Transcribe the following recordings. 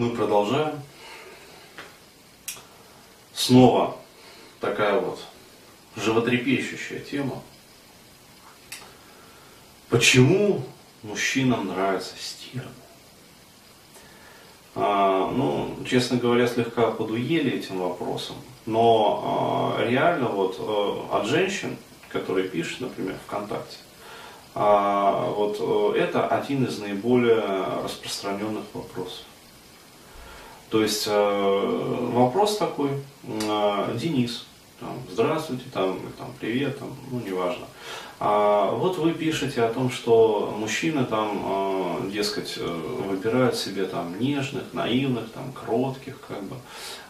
Мы продолжаем. Снова такая вот животрепещущая тема. Почему мужчинам нравятся стиры? А, ну, честно говоря, слегка подуели этим вопросом. Но а, реально вот а, от женщин, которые пишут, например, ВКонтакте, а, вот а, это один из наиболее распространенных вопросов. То есть э, вопрос такой, э, Денис, там, здравствуйте, там, там, привет, там, ну, неважно. А вот вы пишете о том, что мужчины там, э, дескать, выбирают себе там нежных, наивных, там, кротких, как бы,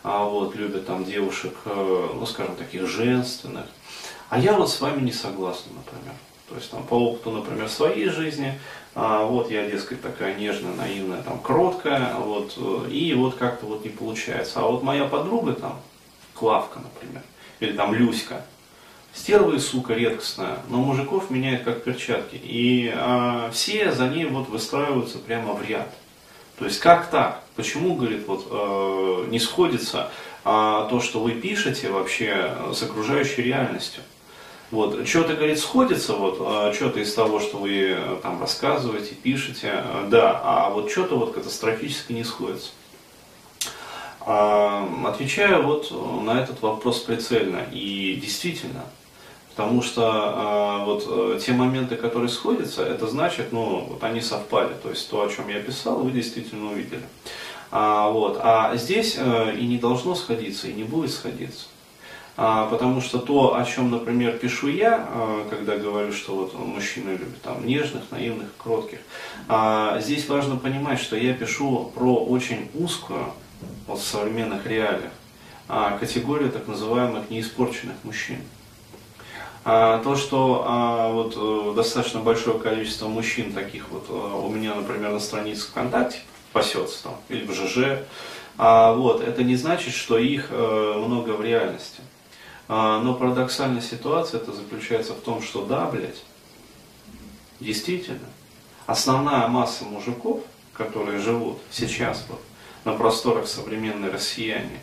а вот любят там девушек, ну, скажем, таких женственных. А я вот с вами не согласна, например. То есть там по опыту, например, своей жизни, а, вот я, дескать, такая нежная, наивная, там, кроткая, вот, э, и вот как-то вот не получается. А вот моя подруга там, Клавка, например, или там Люська, стерва и сука редкостная, но мужиков меняет как перчатки. И а, все за ней вот выстраиваются прямо в ряд. То есть как так? Почему, говорит, вот э, не сходится а, то, что вы пишете вообще с окружающей реальностью? Вот, что-то, говорит, сходится, вот, а, что-то из того, что вы э, там рассказываете, пишете, э, да, а вот что-то вот катастрофически не сходится. А, отвечаю вот на этот вопрос прицельно и действительно, потому что а, вот э, те моменты, которые сходятся, это значит, ну, вот они совпали, то есть то, о чем я писал, вы действительно увидели. А, вот, а здесь и не должно сходиться, и не будет сходиться. А, потому что то, о чем, например, пишу я, а, когда говорю, что вот мужчины любят там нежных, наивных, кротких, а, здесь важно понимать, что я пишу про очень узкую, вот в современных реалиях, категорию так называемых неиспорченных мужчин. То, что вот э, достаточно большое количество мужчин таких вот э, у меня, например, на странице ВКонтакте пасется там, или в ЖЖ, вот, это не значит, что их э, много в реальности. А, но парадоксальная ситуация это заключается в том, что да, блядь, действительно, основная масса мужиков, которые живут сейчас вот на просторах современной россияне,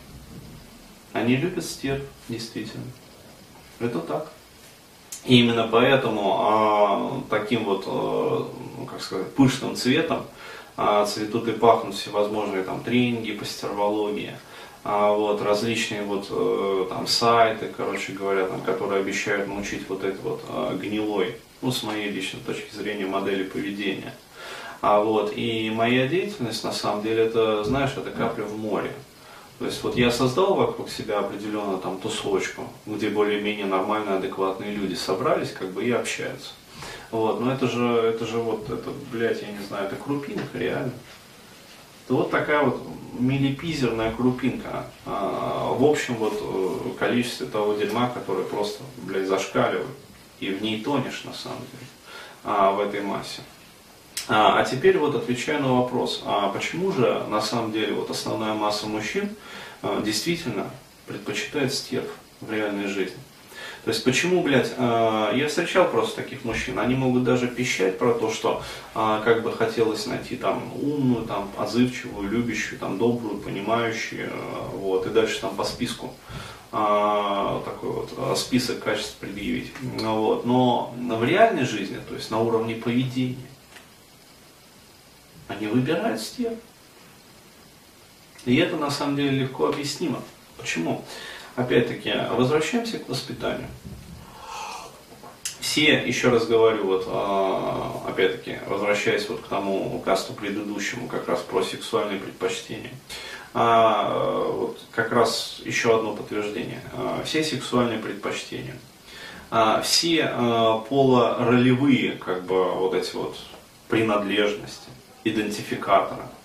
они любят стерв, действительно. Это так. И именно поэтому а, таким вот, а, ну, как сказать, пышным цветом а, цветут и пахнут всевозможные там тренинги по стервологии, вот, различные вот э, там сайты, короче говоря, там, которые обещают научить вот это вот э, гнилой, ну, с моей личной точки зрения, модели поведения. А вот, и моя деятельность, на самом деле, это, знаешь, это капля в море. То есть вот я создал вокруг себя определенную там тусовочку, где более-менее нормальные, адекватные люди собрались, как бы и общаются. Вот, но это же, это же вот, это, блядь, я не знаю, это крупинка, реально то вот такая вот милипизерная крупинка а, в общем вот э, количестве того дерьма, которое просто, блядь, зашкаливает. И в ней тонешь, на самом деле, а, в этой массе. А, а теперь вот отвечаю на вопрос, а почему же на самом деле вот основная масса мужчин а, действительно предпочитает стерв в реальной жизни? То есть почему, блядь, э, я встречал просто таких мужчин, они могут даже пищать про то, что э, как бы хотелось найти там умную, там отзывчивую, любящую, там добрую, понимающую, э, вот, и дальше там по списку э, такой вот э, список качеств предъявить. Вот. Но в реальной жизни, то есть на уровне поведения, они выбирают стер. И это на самом деле легко объяснимо. Почему? Опять-таки, возвращаемся к воспитанию. Все, еще раз говорю, вот, а, опять-таки, возвращаясь вот к тому касту предыдущему, как раз про сексуальные предпочтения, а, вот как раз еще одно подтверждение. А, все сексуальные предпочтения, все полуролевые, как бы, вот эти вот принадлежности, идентификаторы, а,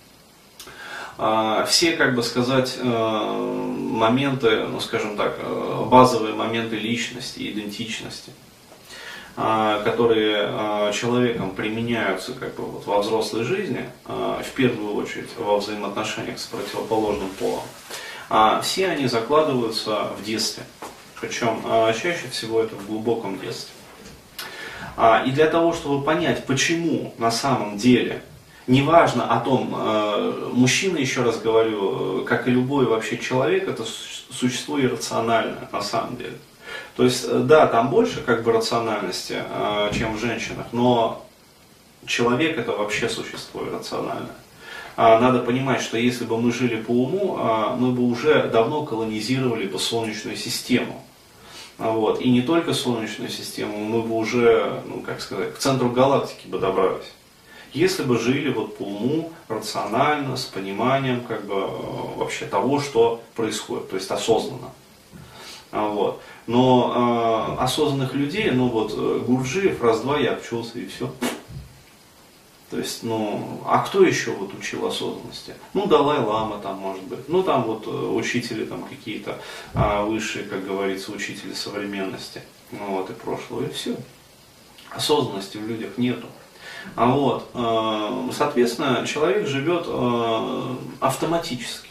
все, как бы сказать, э, моменты, ну скажем так, э, базовые моменты личности, идентичности, а, которые а, человеком применяются как бы вот во взрослой жизни, в первую очередь во взаимоотношениях с противоположным полом, все они закладываются в детстве. Причем чаще всего это в глубоком детстве. И для того, чтобы понять, почему на самом деле неважно о том, э, мужчина, еще раз говорю, как и любой вообще человек, это существо иррациональное на самом деле. То есть, э, да, там больше как бы рациональности, э, чем в женщинах, но человек это вообще существо иррациональное. А, надо понимать, что если бы мы жили по уму, мы бы уже давно колонизировали бы Солнечную систему. Вот. И не только Солнечную систему, мы бы уже, ну как сказать, к центру галактики бы добрались. Если бы жили вот по уму, рационально, с пониманием как бы вообще того, что происходит, то есть осознанно. Вот. Но э, осознанных людей, ну вот э, Гурджиев раз-два я обчелся и все. То есть, ну, а кто еще вот учил осознанности? Ну, Далай-Лама там, может быть. Ну, там вот э, учители там какие-то а, высшие, как говорится, учители современности. Ну, вот, и прошлого, и все. Осознанности в людях нету. А вот, э, соответственно, человек живет э, автоматически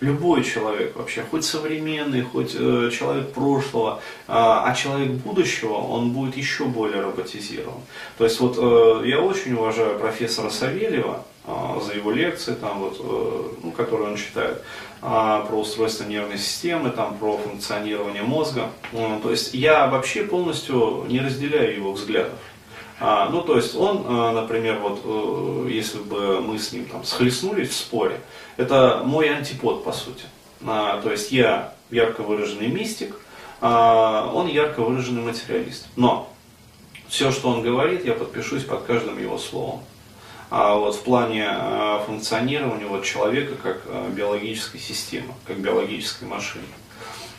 любой человек вообще, хоть современный, хоть э, человек прошлого, а человек будущего, он будет еще более роботизирован. То есть вот я очень уважаю профессора Савельева за его лекции, там вот, ну, которые он читает, про устройство нервной системы, там, про функционирование мозга. То есть я вообще полностью не разделяю его взглядов. А, ну, то есть он, а, например, вот, э, если бы мы с ним там схлестнулись в споре, это мой антипод, по сути. А, то есть я ярко выраженный мистик, а он ярко выраженный материалист. Но все, что он говорит, я подпишусь под каждым его словом. А вот в плане функционирования вот человека как биологической системы, как биологической машины.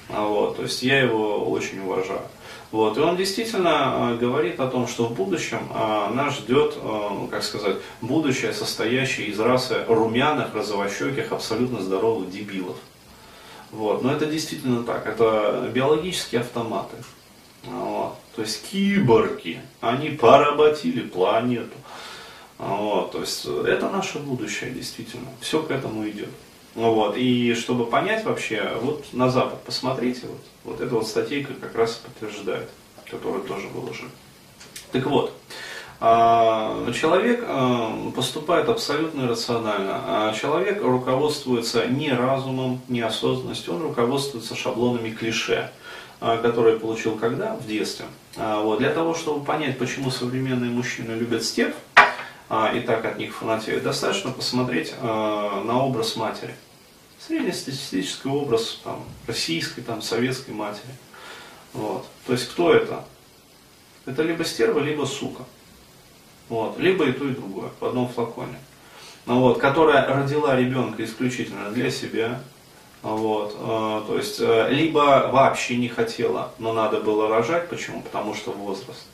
Вот, то есть я его очень уважаю. Вот, и он действительно э, говорит о том, что в будущем э, нас ждет, э, ну, как сказать, будущее, состоящее из расы румяных, розовощеких, абсолютно здоровых дебилов. Вот, но это действительно так, это биологические автоматы. Вот, то есть киборги, они поработили планету. Вот, то есть это наше будущее, действительно. Все к этому идет. Вот, и чтобы понять вообще, вот на Запад посмотрите, вот, вот эта вот статейка как раз подтверждает, которую тоже выложили. Так вот, а, человек а, поступает абсолютно рационально. А человек руководствуется не разумом, не осознанностью, он руководствуется шаблонами клише, которые получил когда? В детстве. Вот. Для того, чтобы понять, почему современные мужчины любят степ, и так от них фанатеют, достаточно посмотреть на образ матери среднестатистический образ там, российской, там, советской матери. Вот. То есть кто это? Это либо стерва, либо сука. Вот. Либо и то, и другое, в одном флаконе. Ну, вот, которая родила ребенка исключительно для себя. Вот, э, то есть, э, либо вообще не хотела, но надо было рожать. Почему? Потому что возраст.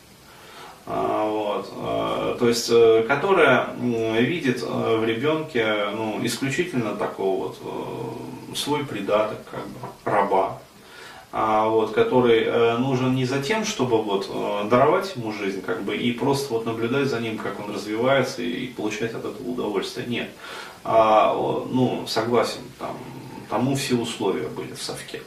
А, вот, а, то есть, э, которая видит э, в ребенке ну, исключительно такого вот э, свой придаток, как бы, раба, а, вот, который нужен не за тем, чтобы вот, даровать ему жизнь, как бы, и просто вот наблюдать за ним, как он развивается, и получать от этого удовольствие. Нет. А, ну, согласен, там, тому все условия были в совке.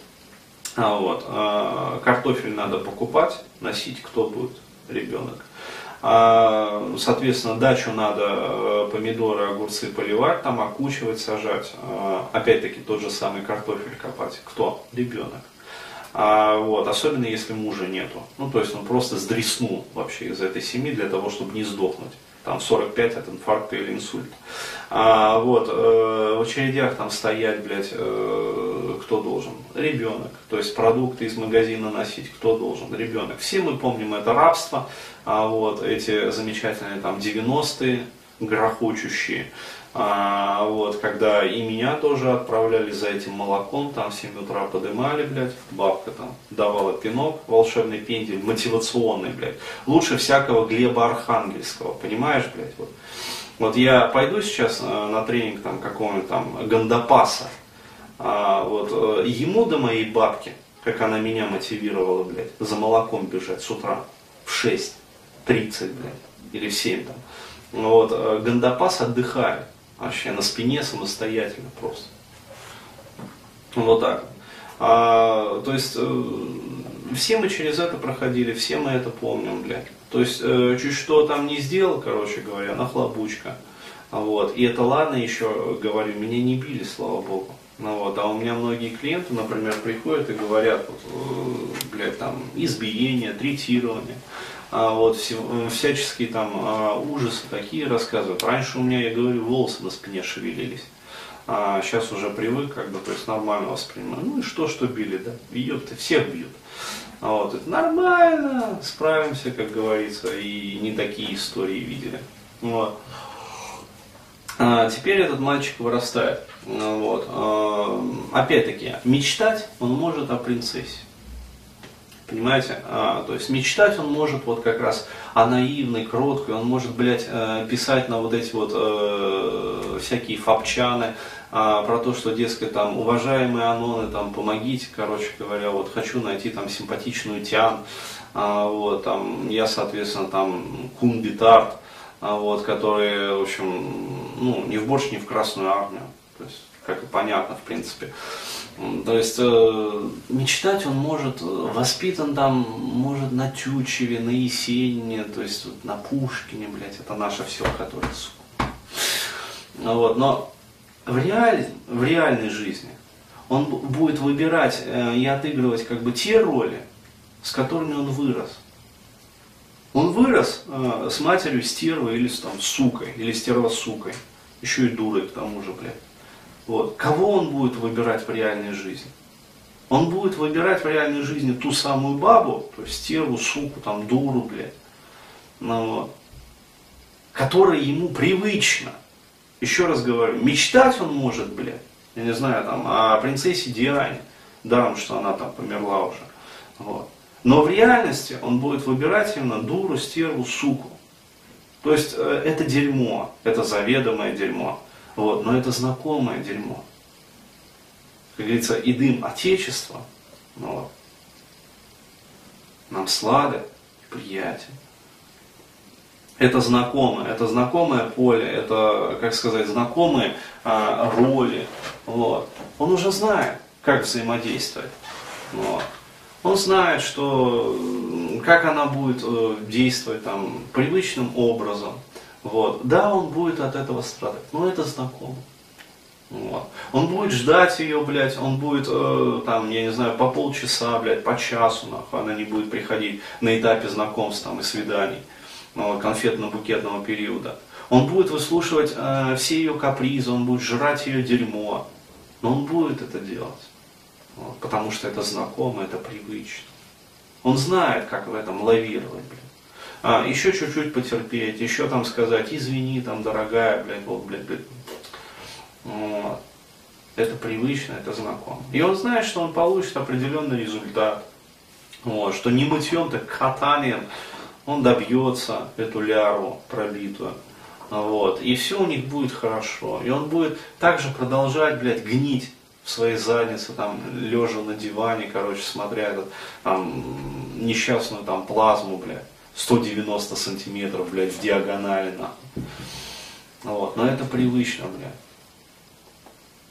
А, вот, а, картофель надо покупать, носить, кто будет ребенок. А, соответственно, дачу надо э, помидоры, огурцы поливать, там окучивать, сажать. А, опять-таки тот же самый картофель копать. Кто? Ребенок. А, вот, особенно если мужа нету. Ну, то есть он просто сдреснул вообще из этой семьи для того, чтобы не сдохнуть. Там 45 от инфаркта или инсульта. А, вот, э, в очередях там стоять, блядь, э, кто должен? Ребенок. То есть продукты из магазина носить, кто должен? Ребенок. Все мы помним это рабство, а, вот, эти замечательные там 90-е, грохочущие. А, вот, когда и меня тоже отправляли за этим молоком, там в 7 утра подымали, блядь, бабка там давала пинок, волшебный пендель, мотивационный, блядь. Лучше всякого Глеба Архангельского, понимаешь, блядь, вот. Вот я пойду сейчас э, на тренинг там какого-нибудь там Гандапаса, а, вот, э, ему до моей бабки, как она меня мотивировала, блядь, за молоком бежать с утра в 6, 30, блядь, или в 7 там. Вот, э, Гандапас отдыхает вообще на спине самостоятельно просто. Вот так. А, то есть все мы через это проходили, все мы это помним, блядь. То есть, э, чуть что там не сделал, короче говоря, нахлобучка. Вот. И это ладно еще, говорю, меня не били, слава богу. Ну, вот, а у меня многие клиенты, например, приходят и говорят, вот, э, блядь, там, избиение, третирование, вот, все, всяческие там а, ужасы такие рассказывают. Раньше у меня, я говорю, волосы на спине шевелились. А сейчас уже привык, как бы, то есть нормально воспринимаю. Ну и что, что били, да? Бьет, всех бьют. А вот, это нормально, справимся, как говорится, и не такие истории видели. Вот. А теперь этот мальчик вырастает. Вот. А, опять-таки, мечтать он может о принцессе. Понимаете? А, то есть мечтать он может вот как раз о наивной, кроткой, он может, блядь, э, писать на вот эти вот э, всякие фапчаны, а, про то, что, дескать, там, уважаемые аноны, там, помогите, короче говоря, вот, хочу найти там симпатичную тян, а, вот, там, я, соответственно, там, кунбитарт, а, вот, который, в общем, ну, не в борщ, не в Красную Армию. То есть, как и понятно, в принципе. То есть э, мечтать он может, э, воспитан там, может на Тючеве, на Есенине, то есть вот, на Пушкине, блядь, это наше все, которое, сука. Вот, но в, реаль, в реальной жизни он будет выбирать э, и отыгрывать как бы те роли, с которыми он вырос. Он вырос э, с матерью стервой или с там, сукой, или стерва сукой. Еще и дурой к тому же, блядь. Вот. Кого он будет выбирать в реальной жизни? Он будет выбирать в реальной жизни ту самую бабу, то есть стерву, суку, там, дуру, блядь. Ну. Которая ему привычна. Еще раз говорю, мечтать он может, блядь, я не знаю, там, о принцессе Диане, даром, что она там померла уже. Вот. Но в реальности он будет выбирать именно дуру, стерву, суку. То есть э, это дерьмо, это заведомое дерьмо, вот, но это знакомое дерьмо. Как говорится, и дым Отечества ну, нам сладок и приятен. Это знакомое, это знакомое поле, это, как сказать, знакомые а, роли. Вот. Он уже знает, как взаимодействовать. Вот. Он знает, что как она будет э, действовать там привычным образом. Вот. Да, он будет от этого страдать, но это знакомо. Вот. Он будет ждать ее, блядь, он будет, э, там, я не знаю, по полчаса, блядь, по часу, нахуй, она не будет приходить на этапе знакомств там, и свиданий, ну, конфетно-букетного периода. Он будет выслушивать э, все ее капризы, он будет жрать ее дерьмо, но он будет это делать. Вот, потому что это знакомо, это привычно. Он знает, как в этом лавировать, блин. А, еще чуть-чуть потерпеть, еще там сказать, извини, там, дорогая, блядь, вот, блядь, блядь. Вот. Это привычно, это знакомо. И он знает, что он получит определенный результат. Вот, что не мытьем, так катанием он добьется эту ляру пробитую. Вот, и все у них будет хорошо. И он будет также продолжать, блядь, гнить в своей заднице, там, лежа на диване, короче, смотря этот, там, несчастную там плазму, блядь, 190 сантиметров, блядь, нахуй. Вот, но это привычно, блядь.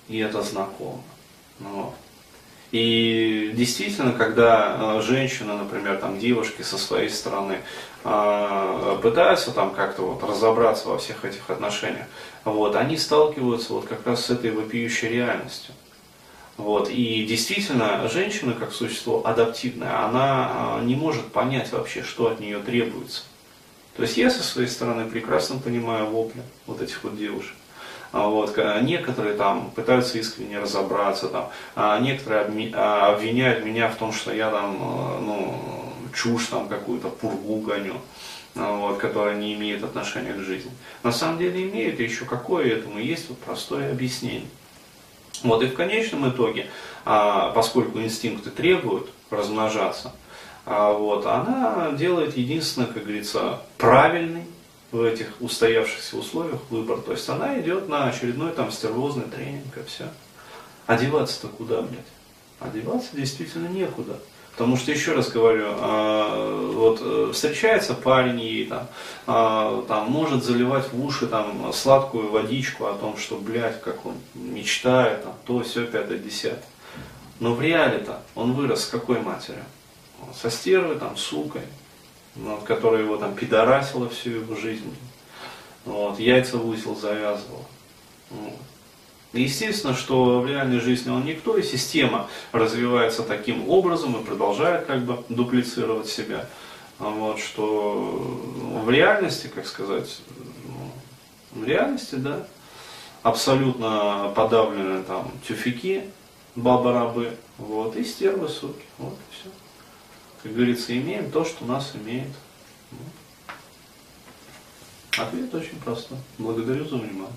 И это знакомо. Вот. И действительно, когда э, женщина, например, там девушки со своей стороны э, пытаются там как-то вот разобраться во всех этих отношениях, вот, они сталкиваются вот как раз с этой вопиющей реальностью. Вот. И действительно, женщина, как существо адаптивное, она а, не может понять вообще, что от нее требуется. То есть я со своей стороны прекрасно понимаю вопли вот этих вот девушек. А вот, некоторые там пытаются искренне разобраться, там, а некоторые обвиняют меня в том, что я там, ну, чушь там какую-то, пургу гоню, вот, которая не имеет отношения к жизни. На самом деле имеет, еще какое этому есть вот простое объяснение. Вот и в конечном итоге, а, поскольку инстинкты требуют размножаться, а, вот, она делает единственное, как говорится, правильный в этих устоявшихся условиях выбор. То есть она идет на очередной там стервозный тренинг и все. Одеваться-то куда, блядь? Одеваться действительно некуда. Потому что, еще раз говорю, а, вот э, встречается парень и там, а, там может заливать в уши там сладкую водичку о том, что, блядь, как он мечтает, там, то, все, пятое, десятое. Но в реале-то он вырос с какой матерью? Со стервой, там, сукой. вот, которая его там пидорасила всю его жизнь, вот, яйца в узел завязывала. Вот. Естественно, что в реальной жизни он никто, и система развивается таким образом и продолжает как бы дуплицировать себя. Вот, что в реальности, как сказать, ну, в реальности, да, абсолютно подавлены там тюфяки, баба-рабы, вот, и стервы, суки, вот и все. Как говорится, имеем то, что нас имеет. Ответ очень простой. Благодарю за внимание.